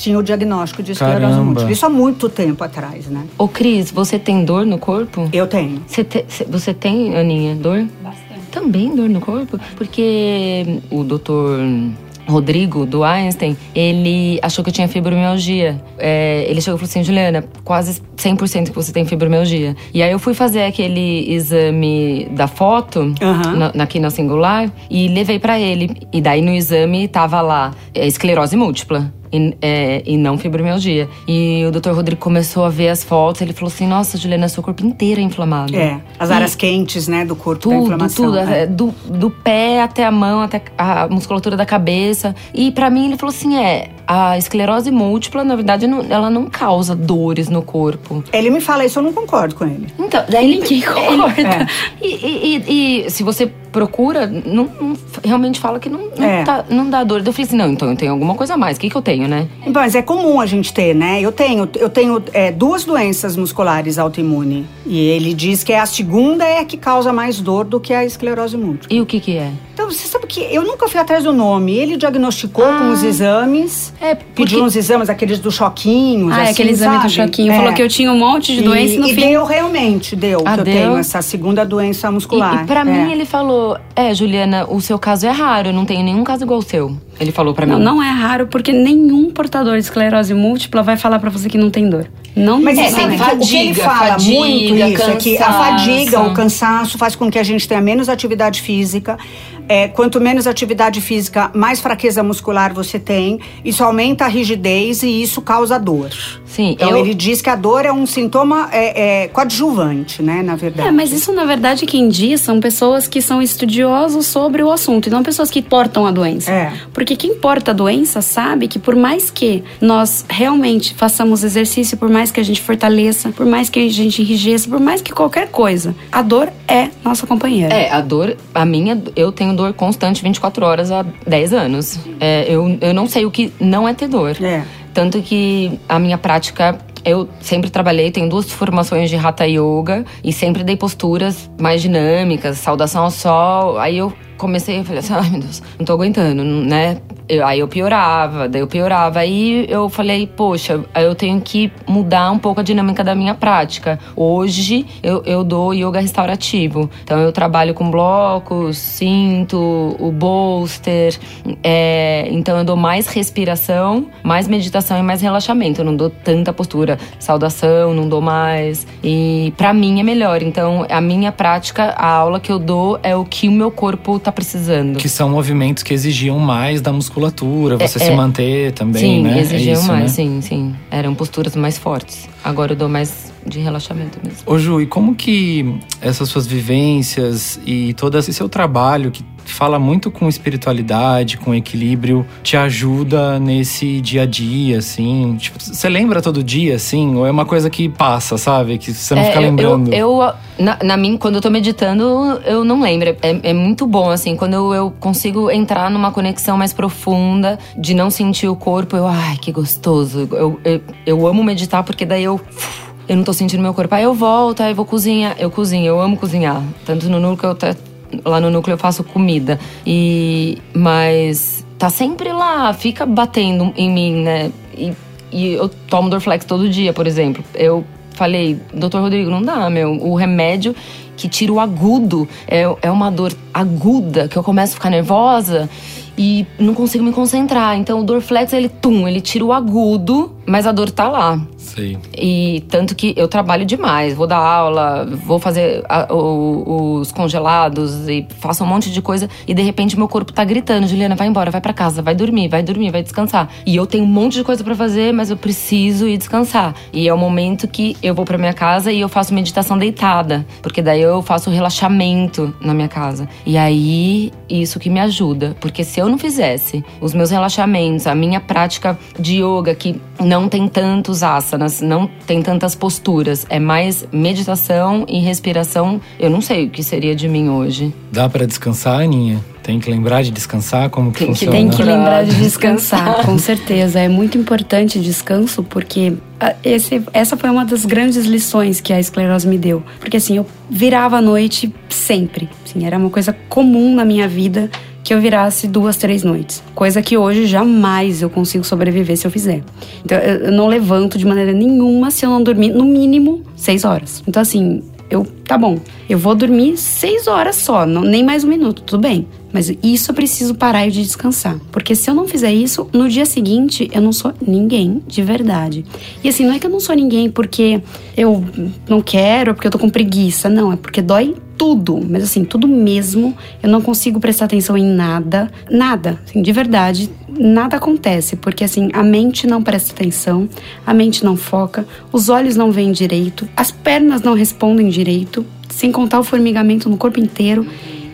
tinha o diagnóstico de esclerose múltipla. Isso há muito tempo atrás, né? Ô, Cris, você tem dor no corpo? Eu tenho. Você, te- cê- você tem, Aninha, dor? Bastante. Também dor no corpo? Porque o doutor Rodrigo, do Einstein, ele achou que eu tinha fibromialgia. É, ele chegou e falou assim, Juliana, quase 100% que você tem fibromialgia. E aí eu fui fazer aquele exame da foto, Aham. na, na quina singular, e levei pra ele. E daí no exame tava lá, é, esclerose múltipla. E, é, e não fibromialgia. E o doutor Rodrigo começou a ver as fotos, ele falou assim, nossa, Juliana, seu corpo inteiro é inflamado. É, as E- áreas quentes, né, do corpo da tudo, inflamação. tudo, é. é, do, do pé até a mão, até a musculatura da cabeça. E pra mim ele falou assim: é, a esclerose múltipla, na verdade, não- ela não causa dores no corpo. Ele me fala isso, eu não concordo com ele. Então, daí Ninguém concorda. É. E, e- e- e se você procura, não, não- realmente fala que não, não, É. tá- não dá dor. Eu falei assim: não, então eu tenho alguma coisa a mais. O que, que eu tenho, né? Mas é comum a gente ter, né? Eu tenho, eu tenho é, duas doenças musculares autoimunes. E ele diz que é a segunda é a que causa mais dor do que a esclerose múltipla. E o que, que é? Então, você sabe que eu nunca fui atrás do nome. Ele diagnosticou com os exames. É, Pediu porque- uns exames, aqueles do choquinhos. Ah, é assim, aquele exame do sabe? choquinho. É. Falou que eu tinha um monte de doença e no e fim. deu realmente, deu. Ah, que eu deu? tenho essa segunda doença E, muscular. e pra É. mim ele falou: é, Juliana, o seu caso é raro, eu não tenho nenhum caso igual ao seu. Ele falou pra Não, mim. não é raro, porque nenhum portador de esclerose múltipla vai falar pra você que não tem dor. Não Mas tem. sabe tem que o que ele fadiga, fala fadiga, muito isso, é que a cansaço. fadiga, o cansaço faz com que a gente tenha menos atividade física. É, quanto menos atividade física, mais fraqueza muscular você tem. Isso aumenta a rigidez e isso causa dor. Sim, Então eu, ele diz que a dor é um sintoma é, é, coadjuvante, né, na verdade. É, mas isso na verdade quem diz são pessoas que são estudiosos sobre o assunto e não pessoas que portam a doença. É. Porque quem porta a doença sabe que por mais que nós realmente façamos exercício, por mais que a gente fortaleça, por mais que a gente enrijeça, por mais que qualquer coisa, a dor é nossa companheira. É, a dor, a minha, eu tenho dor constante 24 horas há 10 anos. É, eu, eu não sei o que não é ter dor. É. Tanto que a minha prática, eu sempre trabalhei, tenho duas formações de Hatha Yoga e sempre dei posturas mais dinâmicas, saudação ao sol. Aí eu comecei, eu falei assim, ai meu Deus, não tô aguentando, né? Eu- aí eu piorava, daí eu piorava. Aí eu falei, poxa, eu tenho que mudar um pouco a dinâmica da minha prática. Hoje eu, eu dou yoga restaurativo. Então eu trabalho com blocos, cinto, o bolster. é, então eu dou mais respiração, mais meditação e mais relaxamento. Eu não dou tanta postura, saudação, não dou mais. E pra mim é melhor. Então a minha prática, a aula que eu dou é o que o meu corpo tá precisando. Que são movimentos que exigiam mais da musculatura, você É, se é. manter também, sim, né? É exigiam isso, mais, né? sim, sim. Eram posturas mais fortes. Agora eu dou mais de relaxamento mesmo. Ô Ju, e como que essas suas vivências e todo esse seu trabalho que fala muito com espiritualidade, com equilíbrio, te ajuda nesse dia a dia, assim? Tipo, você lembra todo dia, assim? Ou é uma coisa que passa, sabe? Que você não É, fica eu- lembrando? Eu, eu- na, na mim, quando eu tô meditando, eu não lembro. É, é muito bom, assim, quando eu, eu consigo entrar numa conexão mais profunda, de não sentir o corpo, eu, ai, que gostoso. Eu, eu, eu amo meditar porque daí eu. Eu não tô sentindo meu corpo. Aí eu volto, aí eu vou cozinhar. Eu cozinho, eu amo cozinhar. Tanto no núcleo, até lá no núcleo eu faço comida. E. Mas tá sempre lá, fica batendo em mim, né? E, e eu tomo Dorflex todo dia, por exemplo. Eu falei, doutor Rodrigo, não dá, meu. O remédio que tira o agudo é, é uma dor aguda que eu começo a ficar nervosa e não consigo me concentrar. Então o Dorflex, ele, tum, ele tira o agudo, mas a dor tá lá. Sei. E tanto que eu trabalho demais, vou dar aula, vou fazer a- o- os congelados e faço um monte de coisa e de repente meu corpo tá gritando, Juliana, vai embora, vai pra casa, vai dormir, vai dormir, vai descansar. E eu tenho um monte de coisa pra fazer, mas eu preciso ir descansar. E é o momento que eu vou pra minha casa e eu faço meditação deitada, porque daí eu faço relaxamento na minha casa. E aí isso que me ajuda, porque se eu não fizesse os meus relaxamentos, a minha prática de yoga que não tem tantos asanas, não tem tantas posturas, é mais meditação e respiração. Eu não sei o que seria de mim hoje. Dá pra descansar, Aninha? Tem que lembrar de descansar? Como que Tem que- funciona? Tem que lembrar de descansar. descansar, com certeza. É muito importante descanso, porque ah, esse, essa foi uma das grandes lições que a esclerose me deu. Porque assim, eu virava à noite sempre. Assim, era uma coisa comum na minha vida que eu virasse duas, três noites. Coisa que hoje jamais eu consigo sobreviver se eu fizer. Então eu não levanto de maneira nenhuma se eu não dormir no mínimo seis horas. Então assim, eu, tá bom, eu vou dormir seis horas só, não, nem mais um minuto, tudo bem. Mas isso eu preciso parar de descansar. Porque se eu não fizer isso, no dia seguinte eu não sou ninguém de verdade. E assim, não é que eu não sou ninguém porque eu não quero, porque eu tô com preguiça. Não, é porque dói tudo. Mas assim, tudo mesmo. Eu não consigo prestar atenção em nada. Nada. Assim, de verdade, nada acontece. Porque assim, a mente não presta atenção, a mente não foca, os olhos não veem direito, as pernas não respondem direito, sem contar o formigamento no corpo inteiro.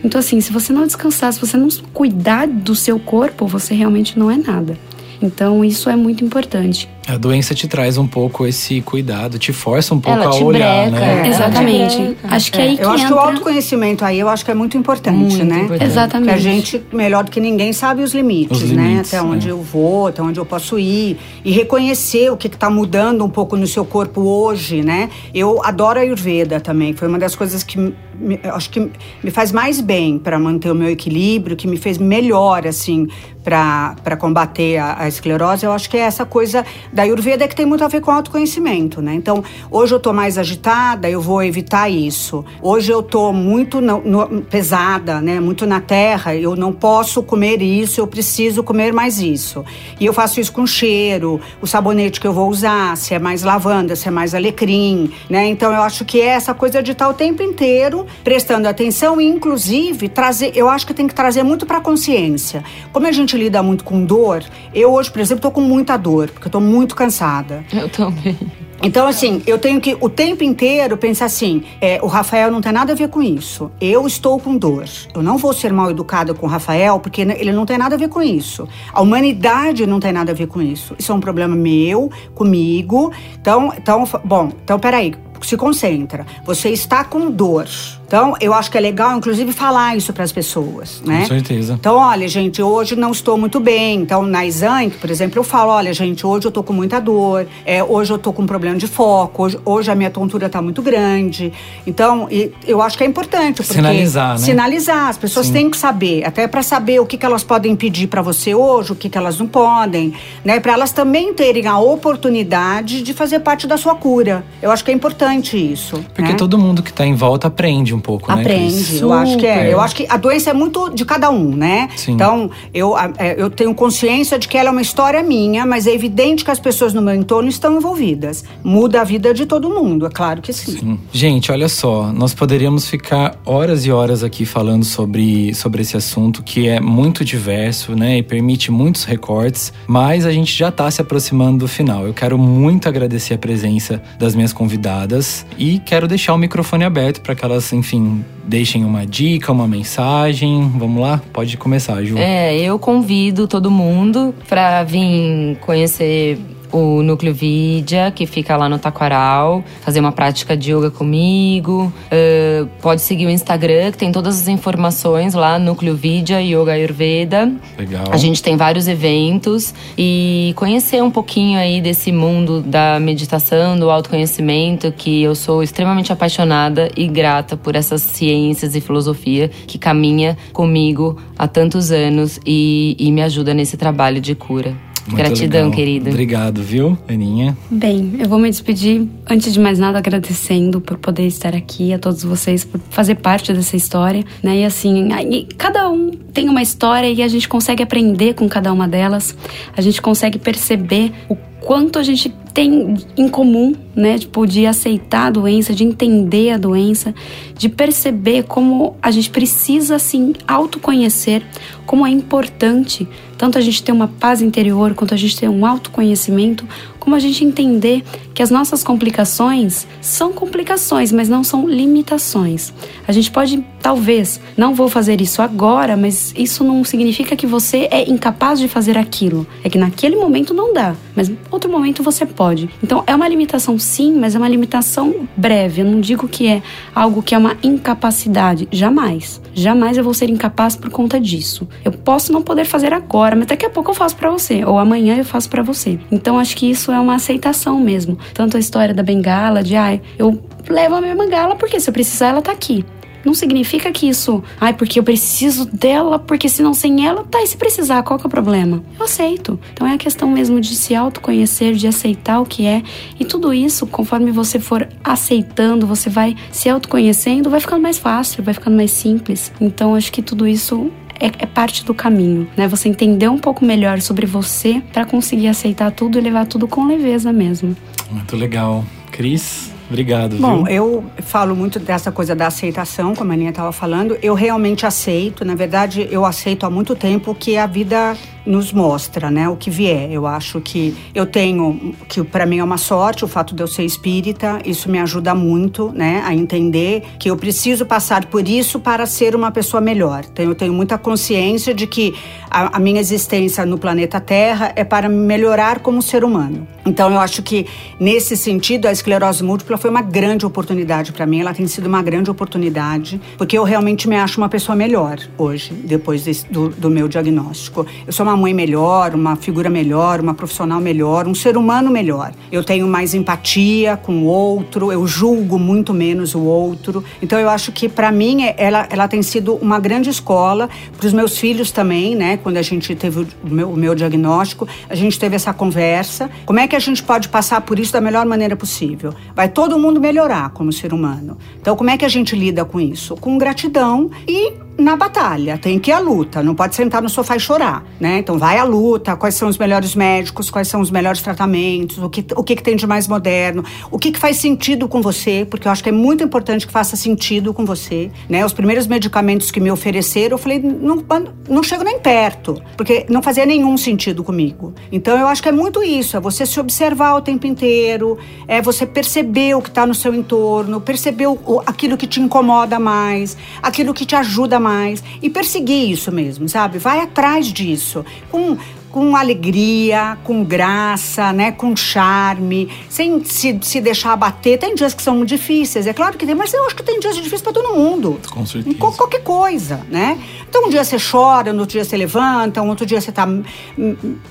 Então, assim, se você não descansar, se você não cuidar do seu corpo, você realmente não é nada. Então, isso é muito importante. A doença te traz um pouco esse cuidado, te força um pouco Ela a te olhar, breca, né? É, Exatamente. é. Acho que é aí que eu acho que o entra- autoconhecimento aí eu acho que é muito importante, Muito né? importante. Exatamente. Que a gente, melhor do que ninguém, sabe os limites, Os né? limites, Até onde é. eu vou, até onde eu posso ir. E reconhecer o que está mudando um pouco no seu corpo hoje, né? Eu adoro a Ayurveda também. Foi uma das coisas que me, acho que me faz mais bem para manter o meu equilíbrio, que me fez melhor, assim, para combater a, a esclerose. Eu acho que é essa coisa da Ayurveda que tem muito a ver com autoconhecimento, né? Então, hoje eu tô mais agitada, eu vou evitar isso. Hoje eu tô muito no- no- pesada, né? Muito na terra, eu não posso comer isso, eu preciso comer mais isso. E eu faço isso com cheiro, o sabonete que eu vou usar, se é mais lavanda, se é mais alecrim, né? Então, eu acho que é essa coisa de estar o tempo inteiro prestando atenção e, inclusive, trazer. Eu acho que tem que trazer muito para consciência. Como a gente lida muito com dor, eu hoje, por exemplo, tô com muita dor, porque eu tô muito cansada. Eu também. Então, assim, eu tenho que o tempo inteiro pensar assim: é, o Rafael não tem nada a ver com isso. Eu estou com dor. Eu não vou ser mal educada com o Rafael, porque ele não tem nada a ver com isso. A humanidade não tem nada a ver com isso. Isso é um problema meu, comigo. Então, então bom, então peraí. Se concentra. Você está com dor. Então, eu acho que é legal, inclusive, falar isso para as pessoas, né? Com certeza. Então, olha, gente, hoje não estou muito bem. Então, na Exanc, por exemplo, eu falo, olha, gente, hoje eu tô com muita dor, é, hoje eu tô com problema de foco, hoje, hoje a minha tontura tá muito grande. Então, e eu acho que é importante. Sinalizar, né? Sinalizar. As pessoas Sim. têm que saber, até para saber o que, que elas podem pedir para você hoje, o que, que elas não podem, né? Para elas também terem a oportunidade de fazer parte da sua cura. Eu acho que é importante isso. Porque né? todo mundo que tá em volta aprende um pouco, né? Aprende, eu acho que é. Eu acho que a doença é muito de cada um, né? Sim. Então, eu, é, eu tenho consciência de que ela é uma história minha, mas é evidente que as pessoas no meu entorno estão envolvidas. Muda a vida de todo mundo, é claro que sim. Sim. Gente, olha só, nós poderíamos ficar horas e horas aqui falando sobre, sobre esse assunto que é muito diverso, né, e permite muitos recortes, mas a gente já está se aproximando do final. Eu quero muito agradecer a presença das minhas convidadas e quero deixar o microfone aberto para que elas enfim, deixem uma dica, uma mensagem. Vamos lá? Pode começar, Ju. É, eu convido todo mundo para vir conhecer o Núcleo Vidya, que fica lá no Taquaral, fazer uma prática de yoga comigo. Uh, pode seguir o Instagram, que tem todas as informações lá, Núcleo Vidya Yoga Ayurveda. Legal. A gente tem vários eventos e conhecer um pouquinho aí desse mundo da meditação, do autoconhecimento, que eu sou extremamente apaixonada e grata por essas ciências e filosofia que caminha comigo há tantos anos e, e me ajuda nesse trabalho de cura. Muito Gratidão, legal. querido. Obrigado, viu, Aninha? Bem, eu vou me despedir, antes de mais nada, agradecendo por poder estar aqui, a todos vocês, por fazer parte dessa história, né? E assim, cada um tem uma história e a gente consegue aprender com cada uma delas, a gente consegue perceber o quanto a gente tem em comum, né? Tipo, de aceitar a doença, de entender a doença, de perceber como a gente precisa, assim, autoconhecer, como é importante tanto a gente ter uma paz interior, quanto a gente ter um autoconhecimento, como a gente entender que as nossas complicações são complicações, mas não são limitações. A gente pode, talvez, não vou fazer isso agora, mas isso não significa que você é incapaz de fazer aquilo. É que naquele momento não dá, mas outro momento você pode. Então é uma limitação sim, mas é uma limitação breve. Eu não digo que é algo que é uma incapacidade, jamais. Jamais eu vou ser incapaz por conta disso. Eu posso não poder fazer agora, mas daqui a pouco eu faço para você, ou amanhã eu faço para você. Então acho que isso é uma aceitação mesmo. Tanto a história da bengala, de ai, eu levo a minha bengala porque se eu precisar ela tá aqui. Não significa que isso, ai, porque eu preciso dela, porque senão sem ela, tá, e se precisar, qual que é o problema? Eu aceito. Então é a questão mesmo de se autoconhecer, de aceitar o que é. E tudo isso, conforme você for aceitando, você vai se autoconhecendo, vai ficando mais fácil, vai ficando mais simples. Então acho que tudo isso é, é, parte do caminho, né? Você entender um pouco melhor sobre você para conseguir aceitar tudo e levar tudo com leveza mesmo. Muito legal. Cris? Obrigado. Bom, viu? eu falo muito dessa coisa da aceitação, como a Aninha estava falando. Eu realmente aceito, na verdade, eu aceito há muito tempo o que a vida nos mostra, né? O que vier. Eu acho que eu tenho, que para mim é uma sorte o fato de eu ser espírita. Isso me ajuda muito, né? A entender que eu preciso passar por isso para ser uma pessoa melhor. Então eu tenho muita consciência de que a, a minha existência no planeta Terra é para melhorar como ser humano. Então eu acho que nesse sentido a esclerose múltipla foi uma grande oportunidade para mim. Ela tem sido uma grande oportunidade porque eu realmente me acho uma pessoa melhor hoje depois desse, do, do meu diagnóstico. Eu sou uma mãe melhor, uma figura melhor, uma profissional melhor, um ser humano melhor. Eu tenho mais empatia com o outro, eu julgo muito menos o outro. Então eu acho que para mim ela, ela tem sido uma grande escola para os meus filhos também, né? Quando a gente teve o meu, o meu diagnóstico, a gente teve essa conversa. Como é que a gente pode passar por isso da melhor maneira possível? Vai todo mundo melhorar como ser humano. Então como é que a gente lida com isso? Com gratidão e na batalha, tem que ir à luta, não pode sentar no sofá e chorar, né? Então vai à luta, quais são os melhores médicos, quais são os melhores tratamentos, o que, o que, que tem de mais moderno, o que, que faz sentido com você, porque eu acho que é muito importante que faça sentido com você, né? Os primeiros medicamentos que me ofereceram, eu falei, não, não chego nem perto, porque não fazia nenhum sentido comigo. Então eu acho que é muito isso, é você se observar o tempo inteiro, é você perceber o que está no seu entorno, perceber o, aquilo que te incomoda mais, aquilo que te ajuda mais e perseguir isso mesmo, sabe? Vai atrás disso com com alegria, com graça, né, com charme, sem se, se deixar abater. Tem dias que são difíceis, é claro que tem, mas eu acho que tem dias difíceis para todo mundo. Com certeza. Em qualquer coisa, né? Então um dia você chora, no outro dia você levanta, no outro dia você tá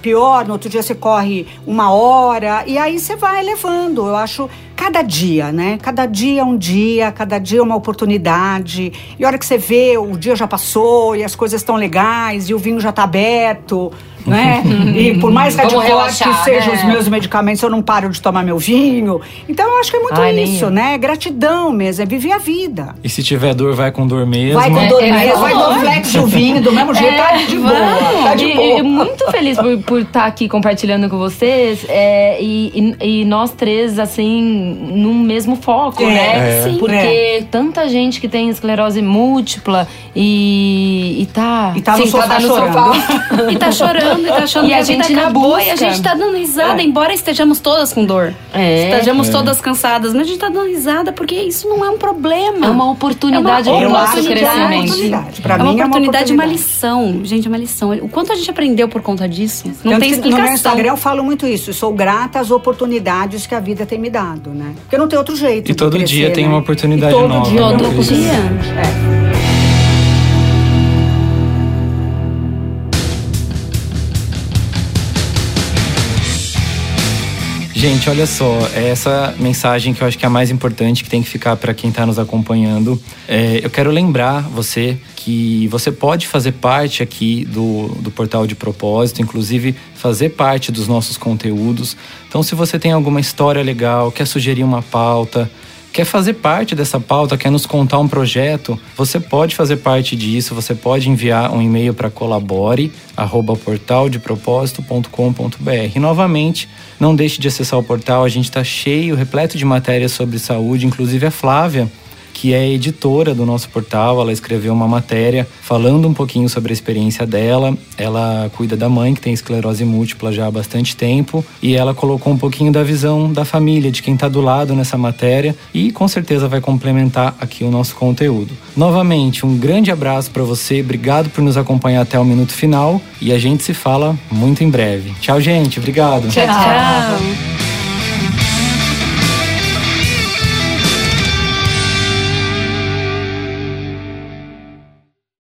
pior, no outro dia você corre uma hora e aí você vai levando. Eu acho cada dia, né? Cada dia é um dia, cada dia é uma oportunidade. E a hora que você vê, o dia já passou e as coisas estão legais e o vinho já está aberto né? e por mais radical que sejam né? os meus medicamentos, eu não paro de tomar meu vinho. Então eu acho que é muito Ai, isso, né? Gratidão mesmo, é viver a vida. E se tiver dor, vai com dor mesmo. Vai com dor é, mesmo, é, vai do flex do vinho, do mesmo jeito, tá de boa. Tá de e, boa. E, muito feliz por estar por tá aqui compartilhando com vocês. É, e, e, e, nós três, assim, num mesmo foco, né? Sim. Porque tanta gente que tem esclerose múltipla e, e tá. E tá no, sim, sofá, tá no chorando. sofá. e tá chorando chorando e tá achando E que a a, vida gente na acabou e a busca. gente tá dando risada, embora estejamos todas com dor. É. Estejamos É. todas cansadas, mas a gente tá dando risada porque isso não é um problema. É uma oportunidade É uma que é uma crescimento. oportunidade. Pra é uma mim oportunidade, é uma uma oportunidade. lição. Gente, é uma lição. O quanto a gente aprendeu por conta disso? Não Tanto tem que No meu explicação. Instagram eu falo muito isso. Sou grata às oportunidades que a vida tem me dado, né? Porque não tem outro jeito. E de todo crescer, dia tem né? uma oportunidade E todo nova, Dia né, tem uma Todo dia. É. Gente, olha só, é essa mensagem que eu acho que é a mais importante, que tem que ficar para quem está nos acompanhando. É, eu quero lembrar você que você pode fazer parte aqui do, do portal de propósito, inclusive fazer parte dos nossos conteúdos. Então, se você tem alguma história legal, quer sugerir uma pauta, quer fazer parte dessa pauta, quer nos contar um projeto, você pode fazer parte disso, você pode enviar um e-mail para colabore@portaldepropósito.com.br. Novamente, não deixe de acessar o portal, a gente está cheio, repleto de matérias sobre saúde, inclusive a Flávia que é editora do nosso portal. Ela escreveu uma matéria falando um pouquinho sobre a experiência dela. Ela cuida da mãe, que tem esclerose múltipla já há bastante tempo, e ela colocou um pouquinho da visão da família, de quem está do lado nessa matéria, e com certeza vai complementar aqui o nosso conteúdo. Novamente, um grande abraço para você, obrigado por nos acompanhar até o minuto final, e a gente se fala muito em breve. Tchau, gente, obrigado. Tchau.